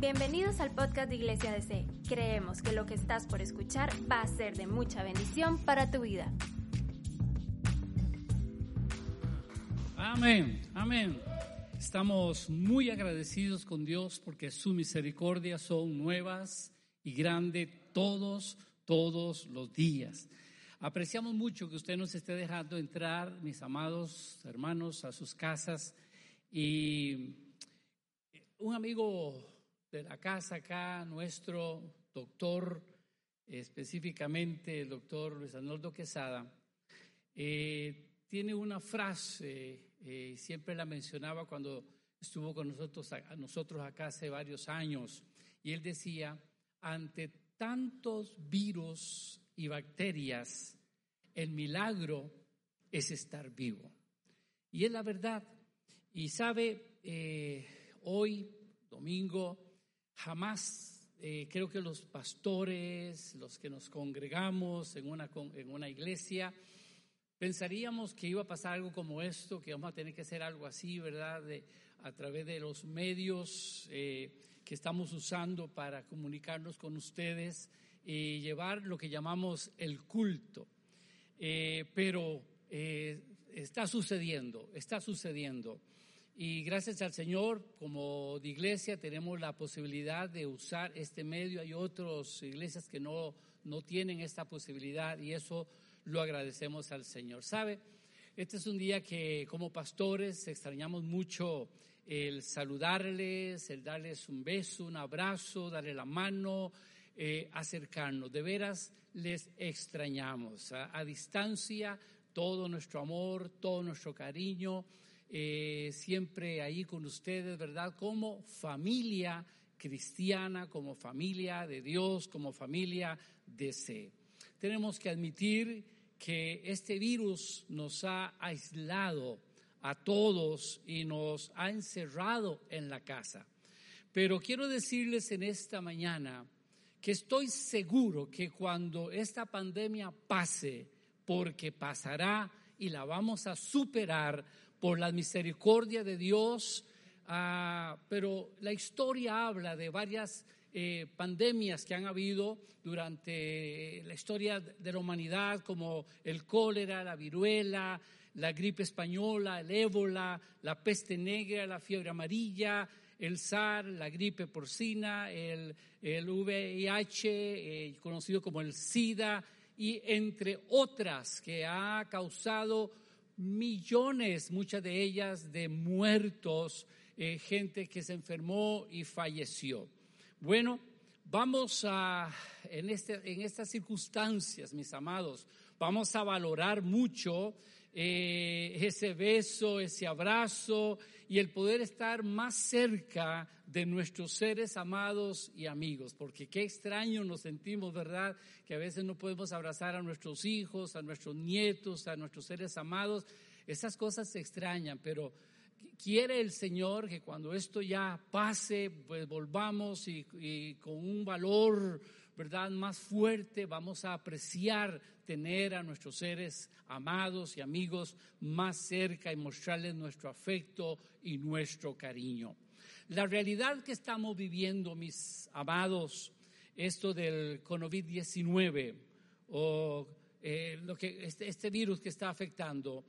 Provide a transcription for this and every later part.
Bienvenidos al podcast de Iglesia DC. Creemos que lo que estás por escuchar va a ser de mucha bendición para tu vida. Amén, amén. Estamos muy agradecidos con Dios porque sus misericordias son nuevas y grandes todos, todos los días. Apreciamos mucho que usted nos esté dejando entrar, mis amados hermanos, a sus casas. Y un amigo de la casa acá, nuestro doctor, específicamente el doctor Luis Arnoldo Quesada, eh, tiene una frase, eh, siempre la mencionaba cuando estuvo con nosotros, a nosotros acá hace varios años, y él decía, ante tantos virus y bacterias, el milagro es estar vivo. Y es la verdad. Y sabe, eh, hoy, domingo, Jamás eh, creo que los pastores, los que nos congregamos en una, en una iglesia, pensaríamos que iba a pasar algo como esto, que vamos a tener que hacer algo así, ¿verdad? a través de los medios eh, que estamos usando para comunicarnos con ustedes y llevar lo que llamamos el culto. Eh, pero está sucediendo, está sucediendo. Y gracias al Señor, como de iglesia, tenemos la posibilidad de usar este medio. Hay otras iglesias que no, no tienen esta posibilidad y eso lo agradecemos al Señor. ¿Sabe? Este es un día que como pastores extrañamos mucho el saludarles, el darles un beso, un abrazo, darle la mano, eh, acercarnos. De veras les extrañamos. a distancia, todo nuestro amor, todo nuestro cariño eh, siempre ahí con ustedes, ¿verdad? Como familia cristiana, como familia de Dios, como familia de C. Tenemos que admitir que este virus nos ha aislado a todos y nos ha encerrado en la casa. Pero quiero decirles en esta mañana que estoy seguro que cuando esta pandemia pase, porque pasará y la vamos a superar, por la misericordia de Dios, ah, pero la historia habla de varias eh, pandemias que han habido durante la historia de la humanidad, como el cólera, la viruela, la gripe española, el ébola, la peste negra, la fiebre amarilla, el SAR, la gripe porcina, el, el VIH, eh, conocido como el SIDA, y entre otras que ha causado millones, muchas de ellas de muertos, eh, gente que se enfermó y falleció. Bueno, vamos a, en, este, en estas circunstancias, mis amados, vamos a valorar mucho eh, ese beso, ese abrazo y el poder estar más cerca de nuestros seres amados y amigos, porque qué extraño nos sentimos, ¿verdad? Que a veces no podemos abrazar a nuestros hijos, a nuestros nietos, a nuestros seres amados. Esas cosas se extrañan, pero quiere el Señor que cuando esto ya pase, pues volvamos y, y con un valor ¿verdad? Más fuerte vamos a apreciar tener a nuestros seres amados y amigos más cerca y mostrarles nuestro afecto y nuestro cariño. La realidad que estamos viviendo, mis amados, esto del COVID-19 o eh, lo que este, este, virus que está afectando,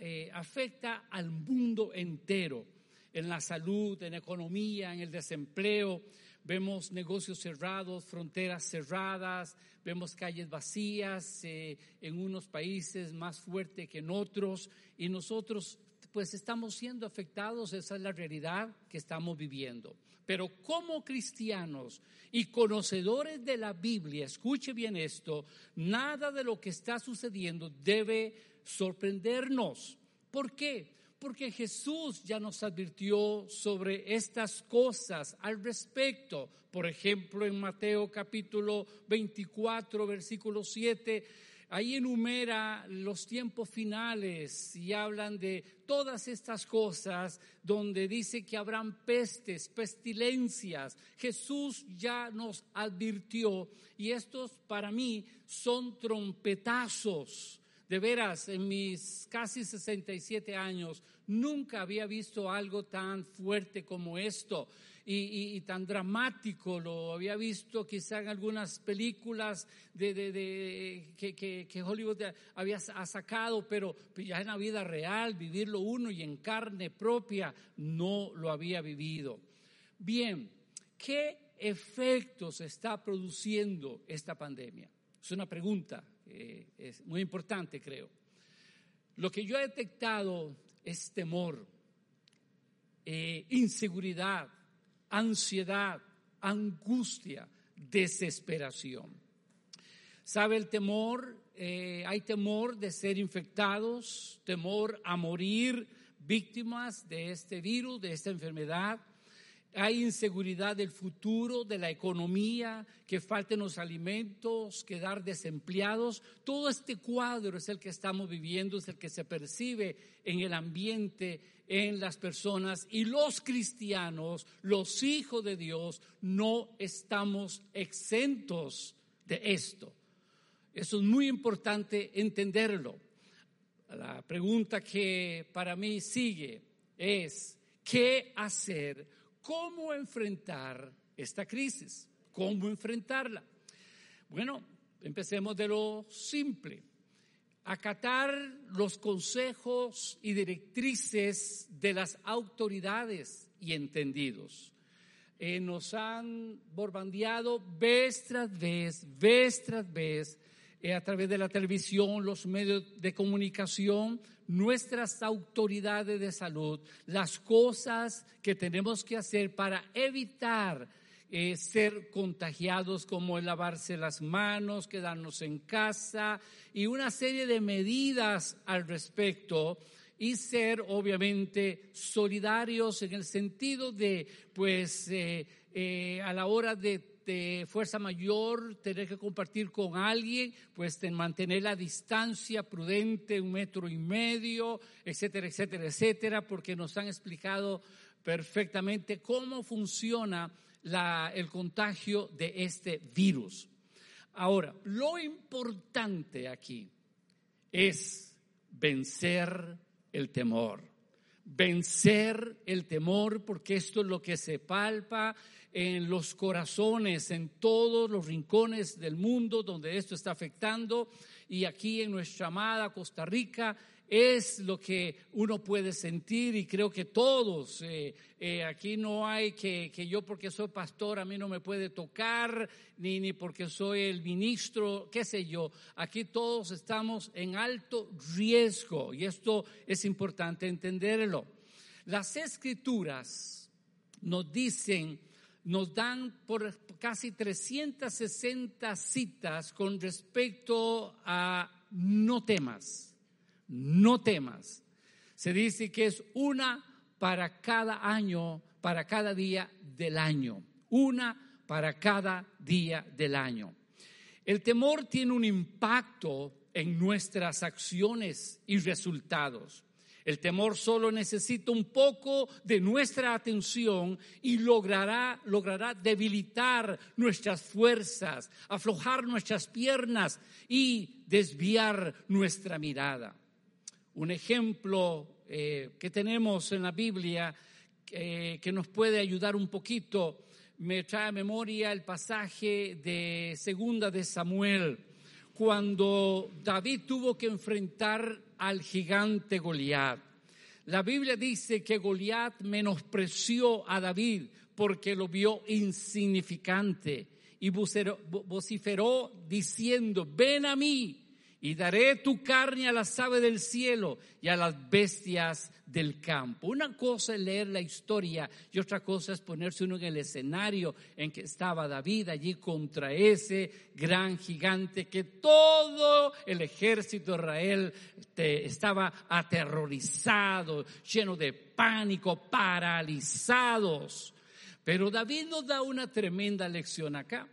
eh, afecta al mundo entero, en la salud, en la economía, en el desempleo, vemos negocios cerrados, fronteras cerradas, vemos calles vacías eh, en unos países más fuerte que en otros y nosotros pues estamos siendo afectados, esa es la realidad que estamos viviendo. Pero como cristianos y conocedores de la Biblia, escuche bien esto, nada de lo que está sucediendo debe sorprendernos. ¿Por qué? Porque Jesús ya nos advirtió sobre estas cosas al respecto. Por ejemplo, en Mateo capítulo 24, versículo 7, ahí enumera los tiempos finales y hablan de todas estas cosas donde dice que habrán pestes, pestilencias. Jesús ya nos advirtió y estos para mí son trompetazos de veras, en mis casi 67 años, nunca había visto algo tan fuerte como esto y, tan dramático. Lo había visto quizá en algunas películas de, que, Hollywood había sacado, pero ya en la vida real, vivirlo uno y en carne propia, no lo había vivido. Bien, ¿qué efectos está produciendo esta pandemia? Es una pregunta, es muy importante, creo. Lo que yo he detectado es temor, eh, inseguridad, ansiedad, angustia, desesperación. ¿Sabe el temor? Eh, hay temor de ser infectados, temor a morir víctimas de este virus, de esta enfermedad. Hay inseguridad del futuro, de la economía, que falten los alimentos, quedar desempleados. Todo este cuadro es el que estamos viviendo, es el que se percibe en el ambiente, en las personas. Y los cristianos, los hijos de Dios, no estamos exentos de esto. Eso es muy importante entenderlo. La pregunta que para mí sigue es, ¿qué hacer? ¿Cómo enfrentar esta crisis? ¿Cómo enfrentarla? Bueno, empecemos de lo simple. Acatar los consejos y directrices de las autoridades y entendidos. Eh, nos han borbandeado vez tras vez, vez tras vez, eh, a través de la televisión, los medios de comunicación, nuestras autoridades de salud, las cosas que tenemos que hacer para evitar eh, ser contagiados, como el lavarse las manos, quedarnos en casa y una serie de medidas al respecto y ser obviamente solidarios en el sentido de, pues, eh, eh, a la hora de de fuerza mayor, tener que compartir con alguien, pues mantener la distancia prudente, un metro y medio, etcétera, etcétera, etcétera, porque nos han explicado perfectamente cómo funciona el contagio de este virus. Ahora, lo importante aquí es vencer el temor. Vencer el temor porque esto es lo que se palpa en los corazones, en todos los rincones del mundo donde esto está afectando. Y aquí en nuestra amada Costa Rica es lo que uno puede sentir y creo que todos, eh, eh, aquí no hay que, que, yo porque soy pastor a mí no me puede tocar, ni, ni porque soy el ministro, qué sé yo, aquí todos estamos en alto riesgo y esto es importante entenderlo. Las escrituras nos dicen nos dan por casi 360 citas con respecto a no temas, no temas. Se dice que es una para cada año, para cada día del año, una para cada día del año. El temor tiene un impacto en nuestras acciones y resultados. El temor solo necesita un poco de nuestra atención y logrará, debilitar nuestras fuerzas, aflojar nuestras piernas y desviar nuestra mirada. Un ejemplo eh, que tenemos en la Biblia eh, que nos puede ayudar un poquito, me trae a memoria el pasaje de Segunda de Samuel, cuando David tuvo que enfrentar al gigante Goliat. La Biblia dice que Goliat menospreció a David porque lo vio insignificante y vociferó diciendo, ven a mí y daré tu carne a las aves del cielo y a las bestias del campo. Una cosa es leer la historia y otra cosa es ponerse uno en el escenario en que estaba David allí contra ese gran gigante que todo el ejército de Israel estaba aterrorizado, lleno de pánico, paralizados. Pero David nos da una tremenda lección acá.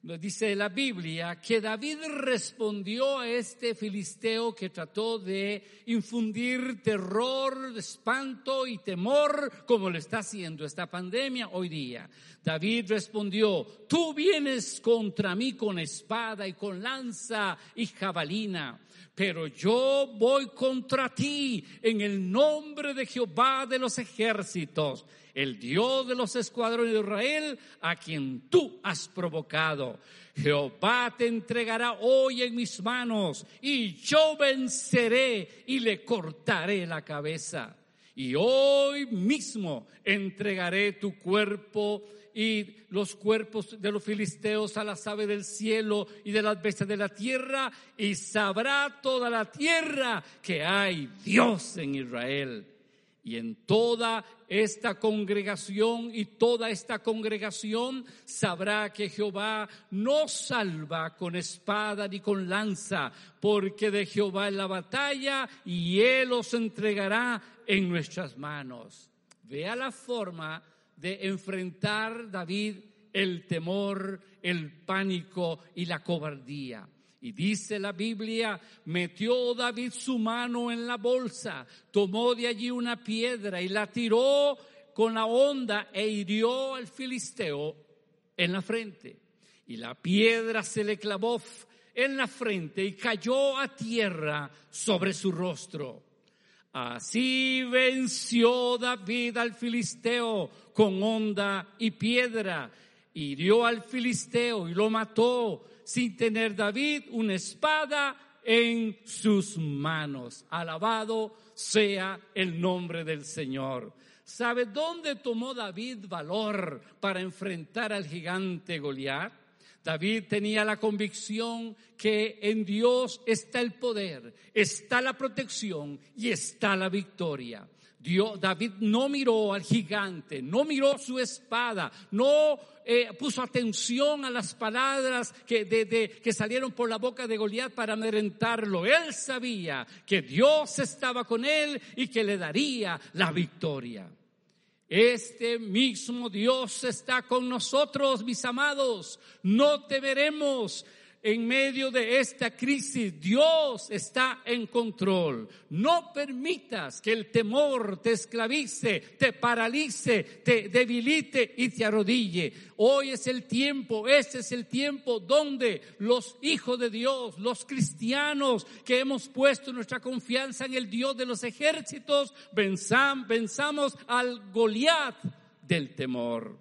Dice la Biblia que David respondió a este filisteo que trató de infundir terror, espanto y temor como lo está haciendo esta pandemia hoy día. David respondió, tú vienes contra mí con espada y con lanza y jabalina pero yo voy contra ti en el nombre de Jehová de los ejércitos, el Dios de los escuadrones de Israel, a quien tú has provocado. Jehová te entregará hoy en mis manos y yo venceré y le cortaré la cabeza. Y hoy mismo entregaré tu cuerpo y los cuerpos de los filisteos a las aves del cielo y de las bestias de la tierra, y sabrá toda la tierra que hay Dios en Israel. Y en toda esta congregación y toda esta congregación sabrá que Jehová no salva con espada ni con lanza, porque de Jehová es la batalla y Él os entregará en nuestras manos. Vea la forma de enfrentar David el temor, el pánico y la cobardía. Y dice la Biblia, metió David su mano en la bolsa, tomó de allí una piedra y la tiró con la onda e hirió al filisteo en la frente. Y la piedra se le clavó en la frente y cayó a tierra sobre su rostro. Así venció David al filisteo con honda y piedra. Hirió al filisteo y lo mató sin tener David una espada en sus manos. Alabado sea el nombre del Señor. ¿Sabe dónde tomó David valor para enfrentar al gigante Goliat? David tenía la convicción que en Dios está el poder, está la protección y está la victoria. Dios, David no miró al gigante, no miró su espada, no eh, puso atención a las palabras que, que salieron por la boca de Goliat para amedrentarlo. Él sabía que Dios estaba con él y que le daría la victoria. Este mismo Dios está con nosotros, mis amados. No temeremos en medio de esta crisis, Dios está en control. No permitas que el temor te esclavice, te paralice, te debilite y te arrodille. Hoy es el tiempo, este es el tiempo donde los hijos de Dios, los cristianos que hemos puesto nuestra confianza en el Dios de los ejércitos, pensamos al Goliat del temor.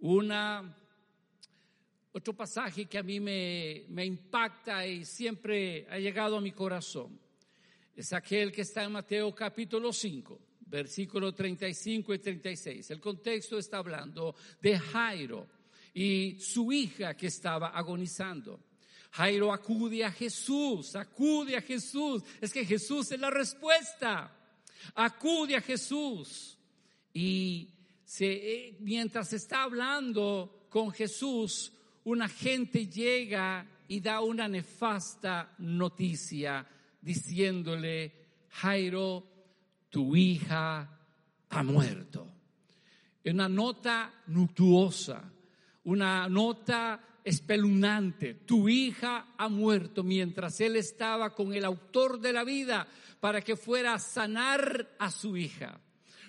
Una otro pasaje que a mí me, impacta y siempre ha llegado a mi corazón es aquel que está en Mateo capítulo 5, versículo 35 y 36. El contexto está hablando de Jairo y su hija que estaba agonizando. Jairo acude a Jesús, acude a Jesús. Es que Jesús es la respuesta. Acude a Jesús. Y eh, mientras está hablando con Jesús, una gente llega y da una nefasta noticia diciéndole, Jairo, tu hija ha muerto. Una nota nuptuosa, una nota espeluznante. Tu hija ha muerto mientras él estaba con el autor de la vida para que fuera a sanar a su hija.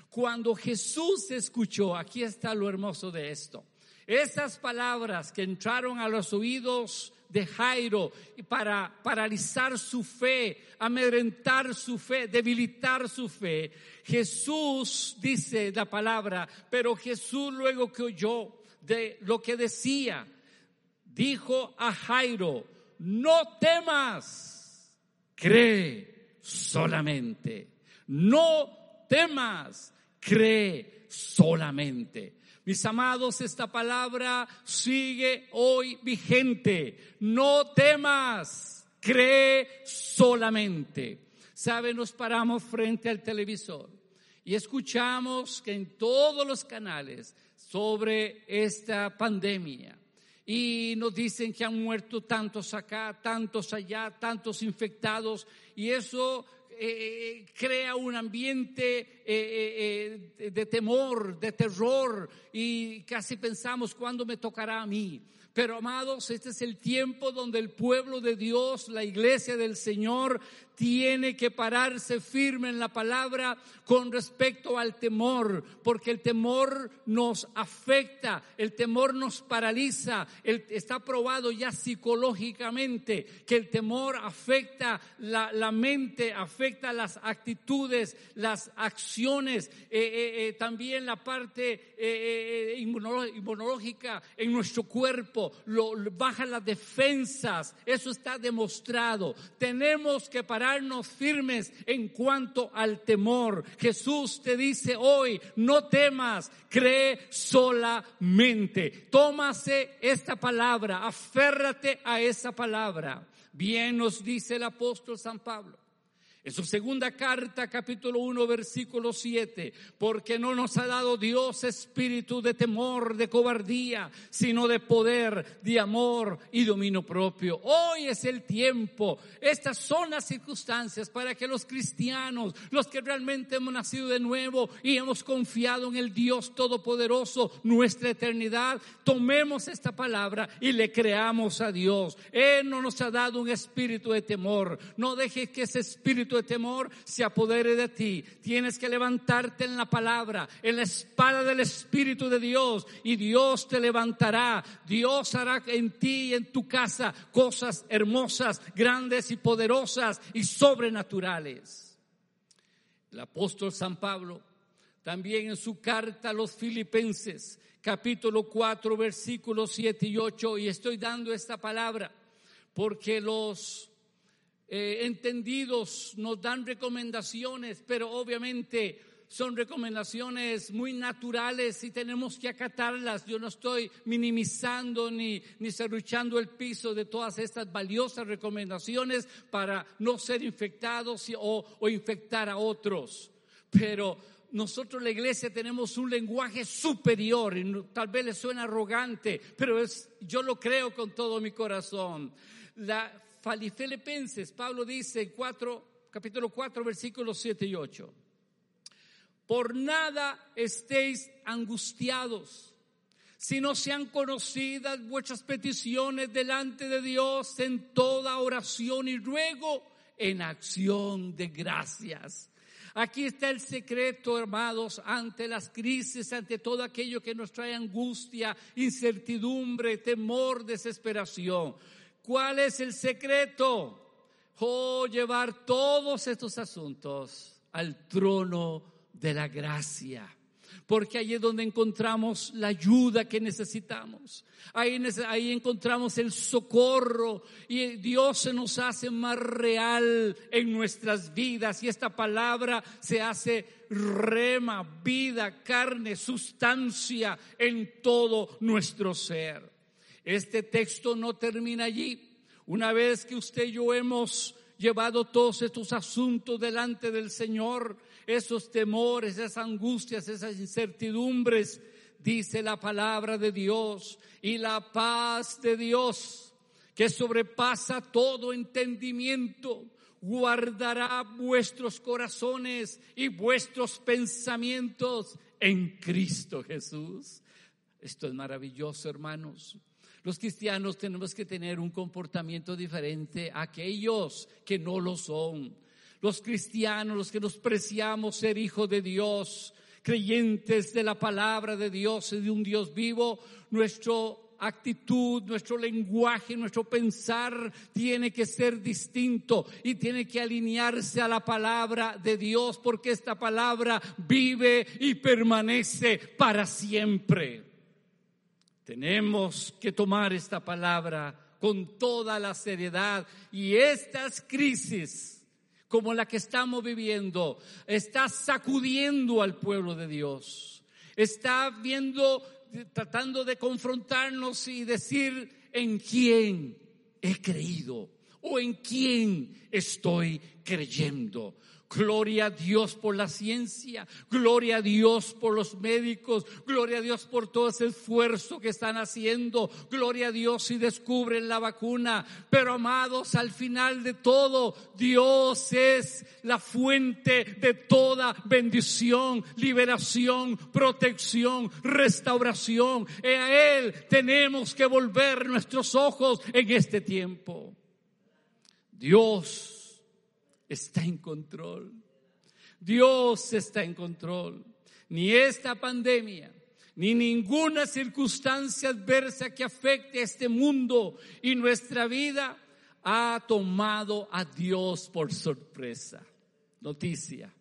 Cuando Jesús escuchó, aquí está lo hermoso de esto. Esas palabras que entraron a los oídos de Jairo para paralizar su fe, amedrentar su fe, debilitar su fe. Jesús dice la palabra, pero Jesús luego que oyó de lo que decía, dijo a Jairo, no temas, cree solamente. No temas, cree solamente. Mis amados, esta palabra sigue hoy vigente. No temas, cree solamente. Sabe, nos paramos frente al televisor y escuchamos que en todos los canales sobre esta pandemia y nos dicen que han muerto tantos acá, tantos allá, tantos infectados y eso eh, crea un ambiente eh, eh, de temor, de terror y casi pensamos cuándo me tocará a mí. Pero amados, este es el tiempo donde el pueblo de Dios, la iglesia del Señor, tiene que pararse firme en la palabra con respecto al temor, porque el temor nos afecta, el temor nos paraliza, está probado ya psicológicamente que el temor afecta la, mente, afecta las actitudes, las acciones, eh, eh, eh, también la parte inmunológica en nuestro cuerpo, lo, baja las defensas, eso está demostrado. Tenemos que parar firmes en cuanto al temor. Jesús te dice hoy, no temas, cree solamente. Tómase esta palabra, aférrate a esa palabra. Bien nos dice el apóstol San Pablo. En su segunda carta, capítulo 1, versículo 7, porque no nos ha dado Dios espíritu de temor, de cobardía, sino de poder, de amor y dominio propio. Hoy es el tiempo, estas son las circunstancias para que los cristianos, los que realmente hemos nacido de nuevo y hemos confiado en el Dios Todopoderoso, nuestra eternidad, tomemos esta palabra y le creamos a Dios. Él no nos ha dado un espíritu de temor, no dejes que ese espíritu de temor se apodere de ti. Tienes que levantarte en la palabra, en la espada del Espíritu de Dios y Dios te levantará. Dios hará en ti y en tu casa cosas hermosas, grandes y poderosas y sobrenaturales. El apóstol San Pablo también en su carta a los filipenses, capítulo 4, versículos 7 y 8, y estoy dando esta palabra porque los eh, entendidos nos dan recomendaciones, pero obviamente son recomendaciones muy naturales y tenemos que acatarlas. Yo no estoy minimizando ni, ni cerruchando el piso de todas estas valiosas recomendaciones para no ser infectados o, o infectar a otros. Pero nosotros la iglesia tenemos un lenguaje superior y tal vez le suena arrogante, pero es, yo lo creo con todo mi corazón. La Filipenses, Pablo dice en 4, capítulo 4, versículos 7 y 8. Por nada estéis angustiados, si no sean conocidas vuestras peticiones delante de Dios en toda oración y ruego en acción de gracias. Aquí está el secreto, hermanos, ante las crisis, ante todo aquello que nos trae angustia, incertidumbre, temor, desesperación. ¿Cuál es el secreto? Oh, llevar todos estos asuntos al trono de la gracia. Porque ahí es donde encontramos la ayuda que necesitamos. Ahí, ahí encontramos el socorro y Dios se nos hace más real en nuestras vidas. Y esta palabra se hace rema, vida, carne, sustancia en todo nuestro ser. Este texto no termina allí. Una vez que usted y yo hemos llevado todos estos asuntos delante del Señor, esos temores, esas angustias, esas incertidumbres, dice la palabra de Dios, y la paz de Dios, que sobrepasa todo entendimiento, guardará vuestros corazones y vuestros pensamientos en Cristo Jesús. Esto es maravilloso, hermanos. Los cristianos tenemos que tener un comportamiento diferente a aquellos que no lo son. Los cristianos, los que nos preciamos ser hijos de Dios, creyentes de la palabra de Dios y de un Dios vivo, nuestro actitud, nuestro lenguaje, nuestro pensar tiene que ser distinto y tiene que alinearse a la palabra de Dios porque esta palabra vive y permanece para siempre. Tenemos que tomar esta palabra con toda la seriedad y estas crisis como la que estamos viviendo está sacudiendo al pueblo de Dios. Está viendo, tratando de confrontarnos y decir en quién he creído o en quién estoy creyendo. Gloria a Dios por la ciencia, gloria a Dios por los médicos, gloria a Dios por todo ese esfuerzo que están haciendo, gloria a Dios si descubren la vacuna. Pero amados, al final de todo, Dios es la fuente de toda bendición, liberación, protección, restauración. Y a Él tenemos que volver nuestros ojos en este tiempo. Dios está en control. Dios está en control. Ni esta pandemia, ni ninguna circunstancia adversa que afecte a este mundo y nuestra vida ha tomado a Dios por sorpresa. Noticia.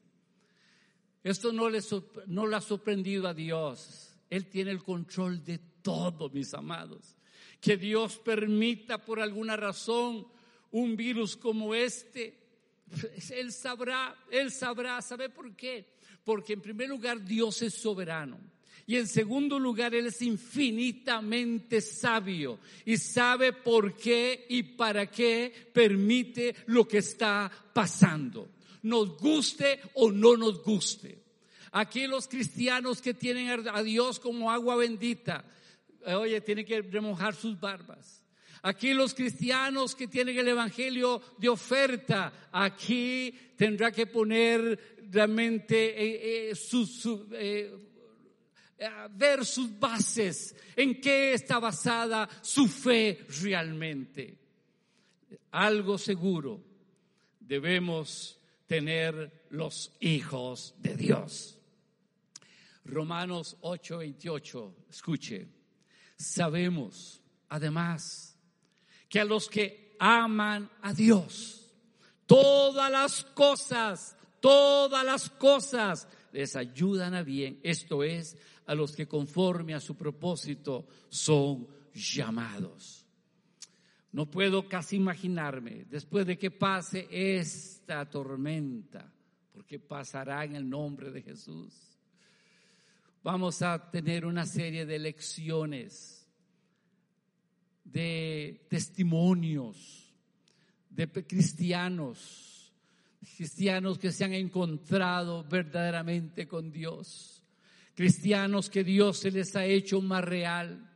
Esto no le, no le ha sorprendido a Dios. Él tiene el control de todo, mis amados. Que Dios permita por alguna razón un virus como este él sabrá, Él sabrá, ¿sabe por qué? Porque en primer lugar Dios es soberano. Y en segundo lugar, Él es infinitamente sabio y sabe por qué y para qué permite lo que está pasando. Nos guste o no nos guste. Aquí los cristianos que tienen a Dios como agua bendita, eh, oye, tienen que remojar sus barbas. Aquí los cristianos que tienen el Evangelio de oferta, aquí tendrá que poner realmente eh, eh, su, eh, ver sus bases, en qué está basada su fe realmente. Algo seguro debemos tener los hijos de Dios. Romanos 8:28, escuche, sabemos además que a los que aman a Dios, todas las cosas, todas las cosas les ayudan a bien. Esto es, a los que conforme a su propósito son llamados. No puedo casi imaginarme, después de que pase esta tormenta, porque pasará en el nombre de Jesús, vamos a tener una serie de lecciones de testimonios de cristianos, cristianos que se han encontrado verdaderamente con Dios, cristianos que Dios se les ha hecho más real.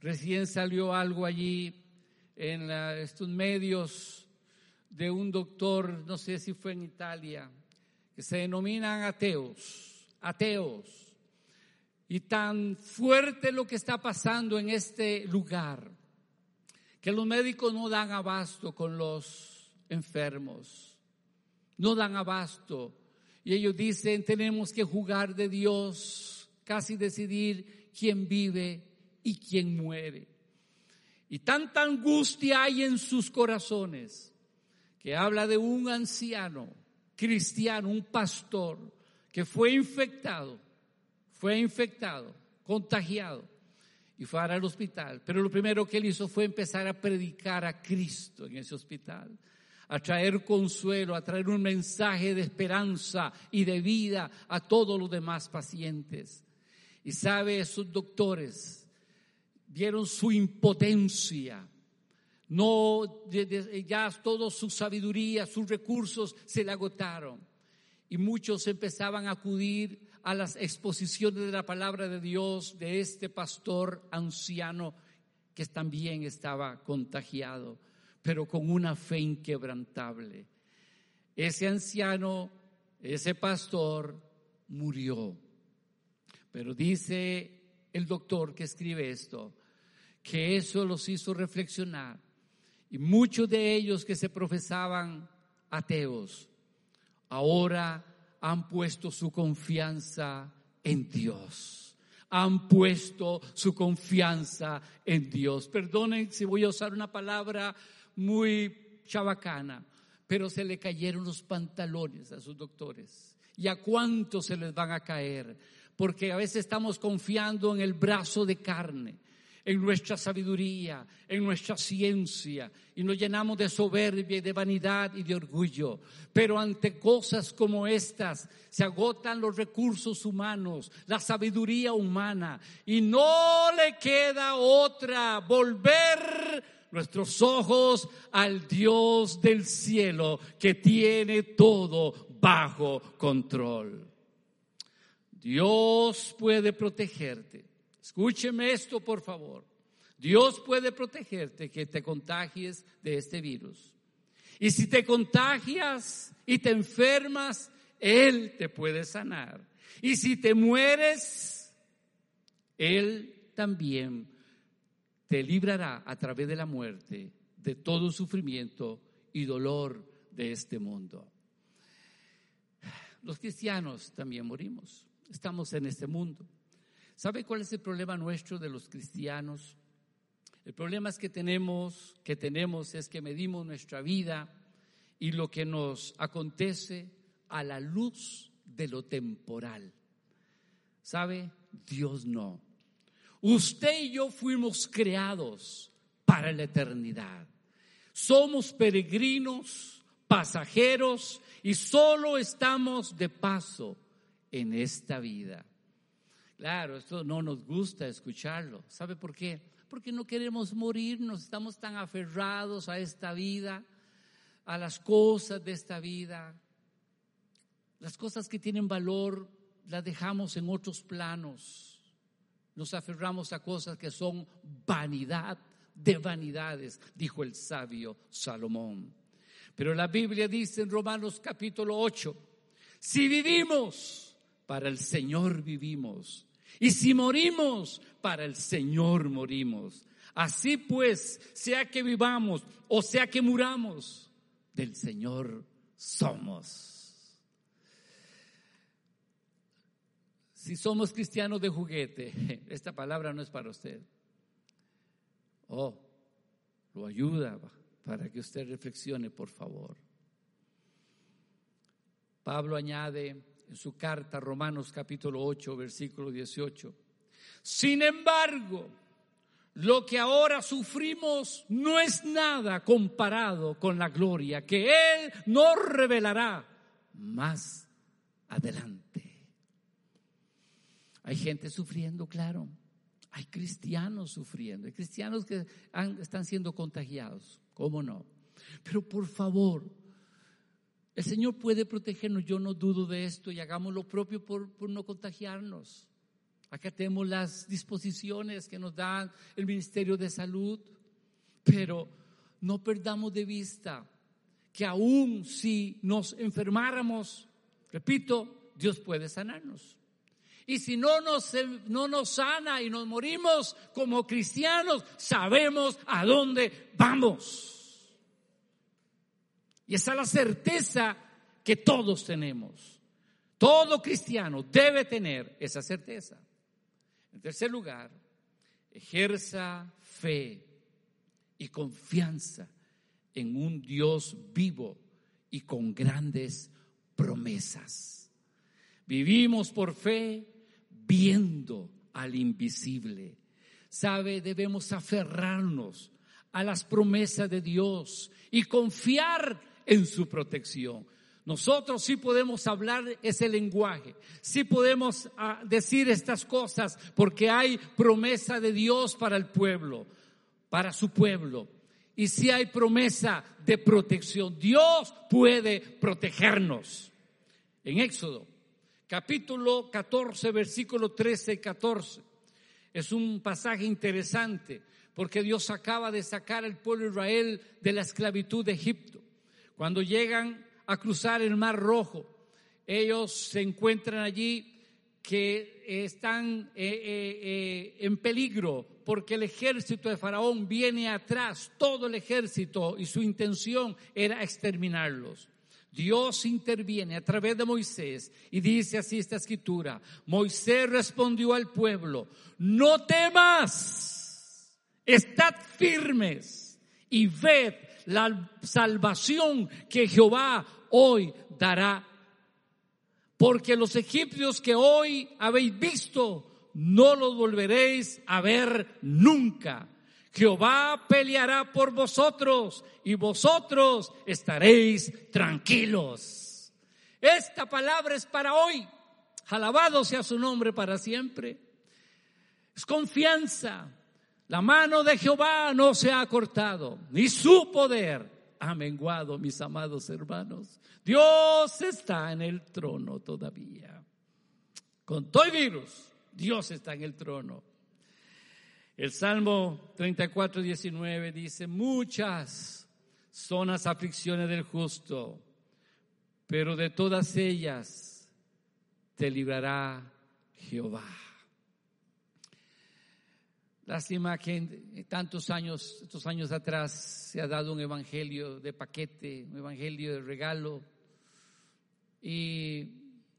Recién salió algo allí en estos medios de un doctor, no sé si fue en Italia, que se denominan ateos, ateos. Y tan fuerte lo que está pasando en este lugar que los médicos no dan abasto con los enfermos, no dan abasto. Y ellos dicen, tenemos que jugar de Dios, casi decidir quién vive y quién muere. Y tanta angustia hay en sus corazones que habla de un anciano cristiano, un pastor, que fue infectado, fue infectado, contagiado y fue al hospital. Pero lo primero que él hizo fue empezar a predicar a Cristo en ese hospital, a traer consuelo, a traer un mensaje de esperanza y de vida a todos los demás pacientes. Y sabe, esos doctores vieron su impotencia. No, ya toda su sabiduría, sus recursos se le agotaron. Y muchos empezaban a acudir a las exposiciones de la palabra de Dios de este pastor anciano que también estaba contagiado, pero con una fe inquebrantable. Ese anciano, ese pastor murió. Pero dice el doctor que escribe esto, que eso los hizo reflexionar. Y muchos de ellos que se profesaban ateos, ahora han puesto su confianza en Dios. Han puesto su confianza en Dios. Perdonen si voy a usar una palabra muy chabacana, pero se le cayeron los pantalones a sus doctores. ¿Y a cuántos se les van a caer? Porque a veces estamos confiando en el brazo de carne en nuestra sabiduría, en nuestra ciencia, y nos llenamos de soberbia y de vanidad y de orgullo. Pero ante cosas como estas se agotan los recursos humanos, la sabiduría humana, y no le queda otra volver nuestros ojos al Dios del cielo que tiene todo bajo control. Dios puede protegerte. Escúcheme esto, por favor. Dios puede protegerte que te contagies de este virus. Y si te contagias y te enfermas, Él te puede sanar. Y si te mueres, Él también te librará a través de la muerte de todo sufrimiento y dolor de este mundo. Los cristianos también morimos. Estamos en este mundo. ¿Sabe cuál es el problema nuestro de los cristianos? El problema es que tenemos, que tenemos es que medimos nuestra vida y lo que nos acontece a la luz de lo temporal. ¿Sabe? Dios no. Usted y yo fuimos creados para la eternidad. Somos peregrinos, pasajeros y solo estamos de paso en esta vida. Claro, esto no nos gusta escucharlo. ¿Sabe por qué? porque no queremos morirnos, estamos tan aferrados a esta vida, a las cosas de esta vida. Las cosas que tienen valor las dejamos en otros planos. Nos aferramos a cosas que son vanidad de vanidades, dijo el sabio Salomón. Pero la Biblia dice en Romanos capítulo 8, si vivimos, para el Señor vivimos. Y si morimos, para el Señor morimos. Así pues, sea que vivamos o sea que muramos, del Señor somos. Si somos cristianos de juguete, esta palabra no es para usted. Oh, lo ayuda para que usted reflexione, por favor. Pablo añade, en su carta, Romanos capítulo 8, versículo 18. Sin embargo, lo que ahora sufrimos no es nada comparado con la gloria que Él nos revelará más adelante. Hay gente sufriendo, claro. Hay cristianos sufriendo. Hay cristianos que están siendo contagiados. ¿Cómo no? Pero por favor, el Señor puede protegernos, yo no dudo de esto y hagamos lo propio por, no contagiarnos. Acá tenemos las disposiciones que nos da el Ministerio de Salud, pero no perdamos de vista que aún si nos enfermáramos, repito, Dios puede sanarnos. Y si no nos, no nos sana y nos morimos como cristianos, sabemos a dónde vamos. Y esa es la certeza que todos tenemos. Todo cristiano debe tener esa certeza. En tercer lugar, ejerza fe y confianza en un Dios vivo y con grandes promesas. Vivimos por fe viendo al invisible. Sabe, debemos aferrarnos a las promesas de Dios y confiar en su protección. Nosotros sí podemos hablar ese lenguaje, sí podemos ah, decir estas cosas porque hay promesa de Dios para el pueblo, para su pueblo. Y sí hay promesa de protección. Dios puede protegernos. En Éxodo, capítulo 14, versículo 13 y 14, es un pasaje interesante porque Dios acaba de sacar al pueblo de Israel de la esclavitud de Egipto. Cuando llegan a cruzar el Mar Rojo, ellos se encuentran allí que están eh, eh, eh, en peligro porque el ejército de Faraón viene atrás, todo el ejército, y su intención era exterminarlos. Dios interviene a través de Moisés y dice así esta escritura, Moisés respondió al pueblo, no temas, estad firmes y ved la salvación que Jehová hoy dará. Porque los egipcios que hoy habéis visto, no los volveréis a ver nunca. Jehová peleará por vosotros y vosotros estaréis tranquilos. Esta palabra es para hoy. Alabado sea su nombre para siempre. Es confianza, la mano de Jehová no se ha cortado, ni su poder ha menguado, mis amados hermanos. Dios está en el trono todavía. Con todo el virus, Dios está en el trono. El Salmo 34, 19 dice, muchas son las aflicciones del justo, pero de todas ellas te librará Jehová. Lástima que tantos años, estos años atrás, se ha dado un evangelio de paquete, un evangelio de regalo. Y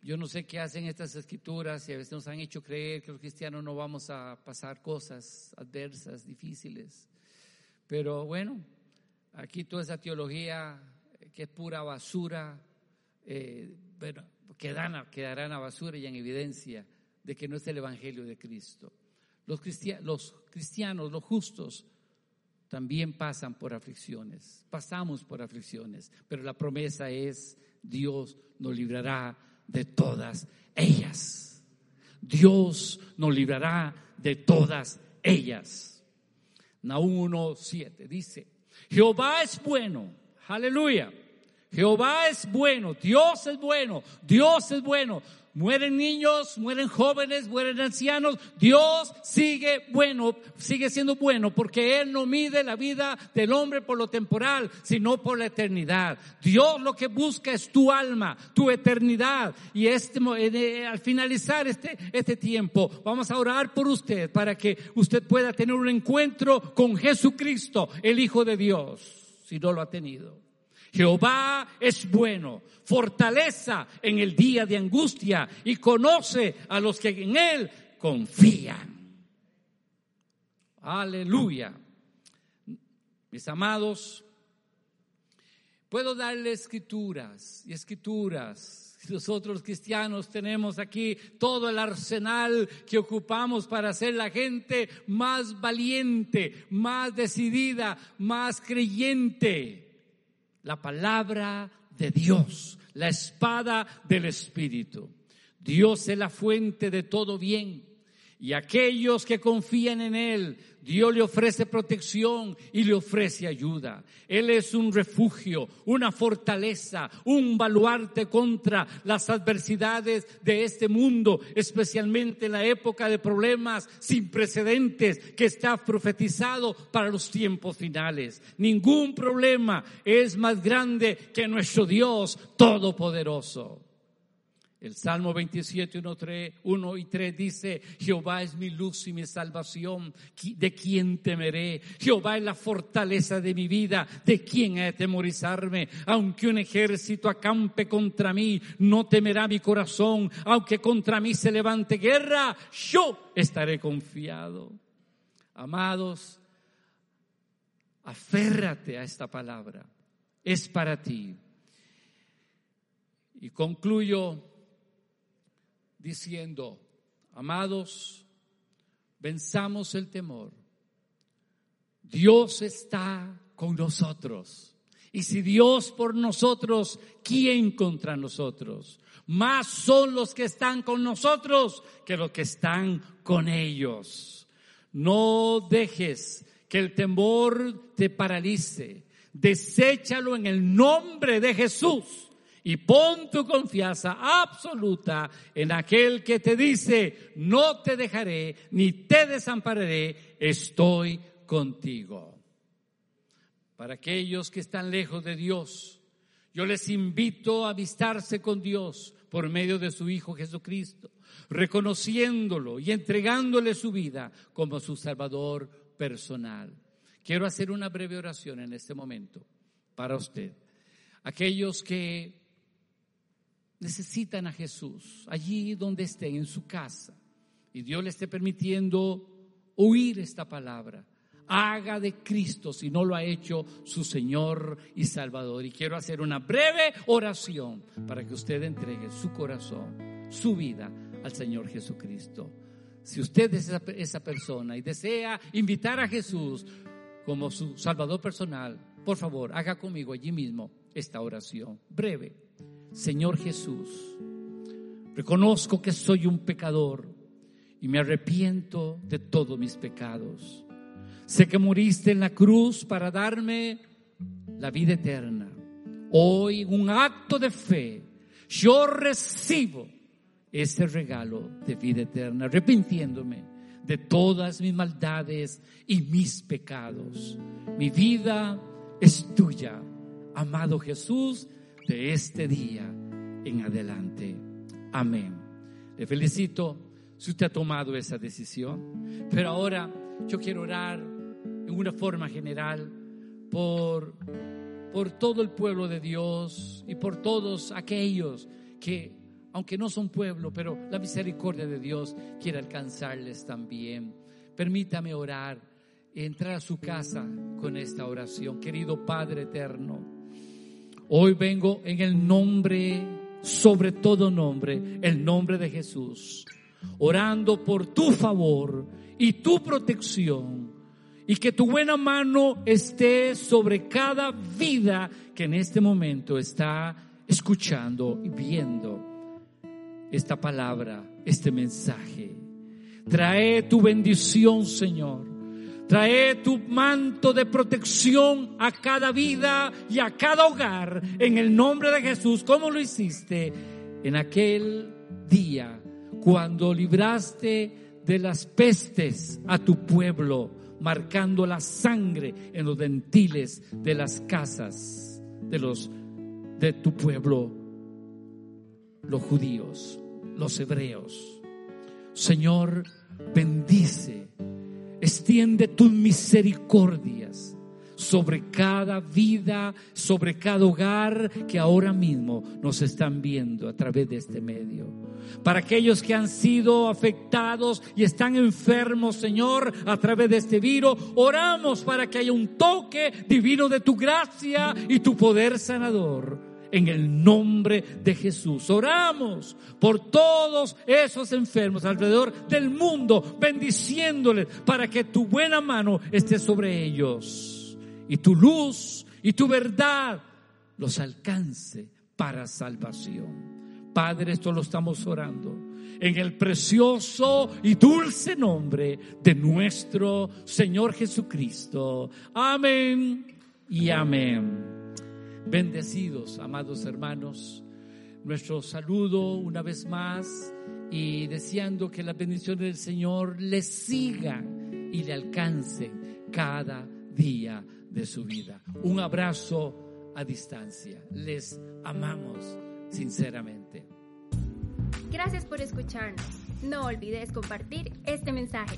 yo no sé qué hacen estas escrituras y a veces nos han hecho creer que los cristianos no vamos a pasar cosas adversas, difíciles. Pero bueno, aquí toda esa teología que es pura basura, eh, bueno, quedará, quedará en la basura y en evidencia de que no es el Evangelio de Cristo. Los, cristianos, los cristianos, los justos, también pasan por aflicciones, pasamos por aflicciones, pero la promesa es Dios nos librará de todas ellas. Dios nos librará de todas ellas. Nahum 1.7 dice, Jehová es bueno, aleluya. Jehová es bueno, Dios es bueno, Dios es bueno. Mueren niños, mueren jóvenes, mueren ancianos. Dios sigue bueno, sigue siendo bueno porque Él no mide la vida del hombre por lo temporal, sino por la eternidad. Dios lo que busca es tu alma, tu eternidad. Y este, eh, al finalizar este, este tiempo, vamos a orar por usted para que usted pueda tener un encuentro con Jesucristo, el Hijo de Dios, si no lo ha tenido. Jehová es bueno, fortaleza en el día de angustia y conoce a los que en Él confían. Aleluya. Mis amados, puedo darle escrituras y escrituras. Nosotros cristianos tenemos aquí todo el arsenal que ocupamos para ser la gente más valiente, más decidida, más creyente la palabra de Dios, la espada del Espíritu. Dios es la fuente de todo bien y aquellos que confían en Él, Dios le ofrece protección y le ofrece ayuda. Él es un refugio, una fortaleza, un baluarte contra las adversidades de este mundo, especialmente en la época de problemas sin precedentes que está profetizado para los tiempos finales. Ningún problema es más grande que nuestro Dios Todopoderoso. El Salmo 27, 1, 3, 1 y 3 dice, Jehová es mi luz y mi salvación, ¿de quién temeré? Jehová es la fortaleza de mi vida, ¿de quién he de temorizarme? Aunque un ejército acampe contra mí, no temerá mi corazón, aunque contra mí se levante guerra, yo estaré confiado. Amados, aférrate a esta palabra, es para ti. Y concluyo diciendo, amados, venzamos el temor. Dios está con nosotros. Y si Dios por nosotros, ¿quién contra nosotros? Más son los que están con nosotros que los que están con ellos. No dejes que el temor te paralice. Deséchalo en el nombre de Jesús y pon tu confianza absoluta en aquel que te dice, no te dejaré ni te desampararé, estoy contigo. Para aquellos que están lejos de Dios, yo les invito a avistarse con Dios por medio de su Hijo Jesucristo, reconociéndolo y entregándole su vida como su Salvador personal. Quiero hacer una breve oración en este momento para usted. Aquellos que necesitan a Jesús, allí donde estén, en su casa, y Dios le esté permitiendo oír esta palabra. Haga de Cristo, si no lo ha hecho, su Señor y Salvador. Y quiero hacer una breve oración para que usted entregue su corazón, su vida al Señor Jesucristo. Si usted es esa, esa persona y desea invitar a Jesús como su Salvador personal, por favor, haga conmigo allí mismo esta oración breve. Señor Jesús, reconozco que soy un pecador y me arrepiento de todos mis pecados. Sé que moriste en la cruz para darme la vida eterna. Hoy, un acto de fe, yo recibo ese regalo de vida eterna, arrepintiéndome de todas mis maldades y mis pecados. Mi vida es tuya, amado Jesús, de este día en adelante. Amén. Le felicito si usted ha tomado esa decisión. Pero ahora yo quiero orar en una forma general por, por todo el pueblo de Dios y por todos aquellos que aunque no son pueblo, pero la misericordia de Dios quiere alcanzarles también. Permítame orar, entrar a su casa con esta oración. Querido Padre eterno, hoy vengo en el nombre, sobre todo nombre, el nombre de Jesús, orando por tu favor y tu protección. Y que tu buena mano esté sobre cada vida que en este momento está escuchando y viendo esta palabra, este mensaje. Trae tu bendición, Señor. Trae tu manto de protección a cada vida y a cada hogar en el nombre de Jesús, como lo hiciste en aquel día cuando libraste de las pestes a tu pueblo, marcando la sangre en los dentiles de las casas de los de tu pueblo, los judíos los hebreos. Señor, bendice, extiende tus misericordias sobre cada vida, sobre cada hogar que ahora mismo nos están viendo a través de este medio. Para aquellos que han sido afectados y están enfermos, Señor, a través de este virus, oramos para que haya un toque divino de tu gracia y tu poder sanador en el nombre de Jesús. Oramos por todos esos enfermos alrededor del mundo, bendiciéndoles para que tu buena mano esté sobre ellos y tu luz y tu verdad los alcance para salvación. Padre, esto lo estamos orando en el precioso y dulce nombre de nuestro Señor Jesucristo. Amén y amén. Bendecidos, amados hermanos, nuestro saludo una vez más y deseando que la bendición del Señor le siga y le alcance cada día de su vida. Un abrazo a distancia. Les amamos sinceramente. Gracias por escucharnos. No olvides compartir este mensaje.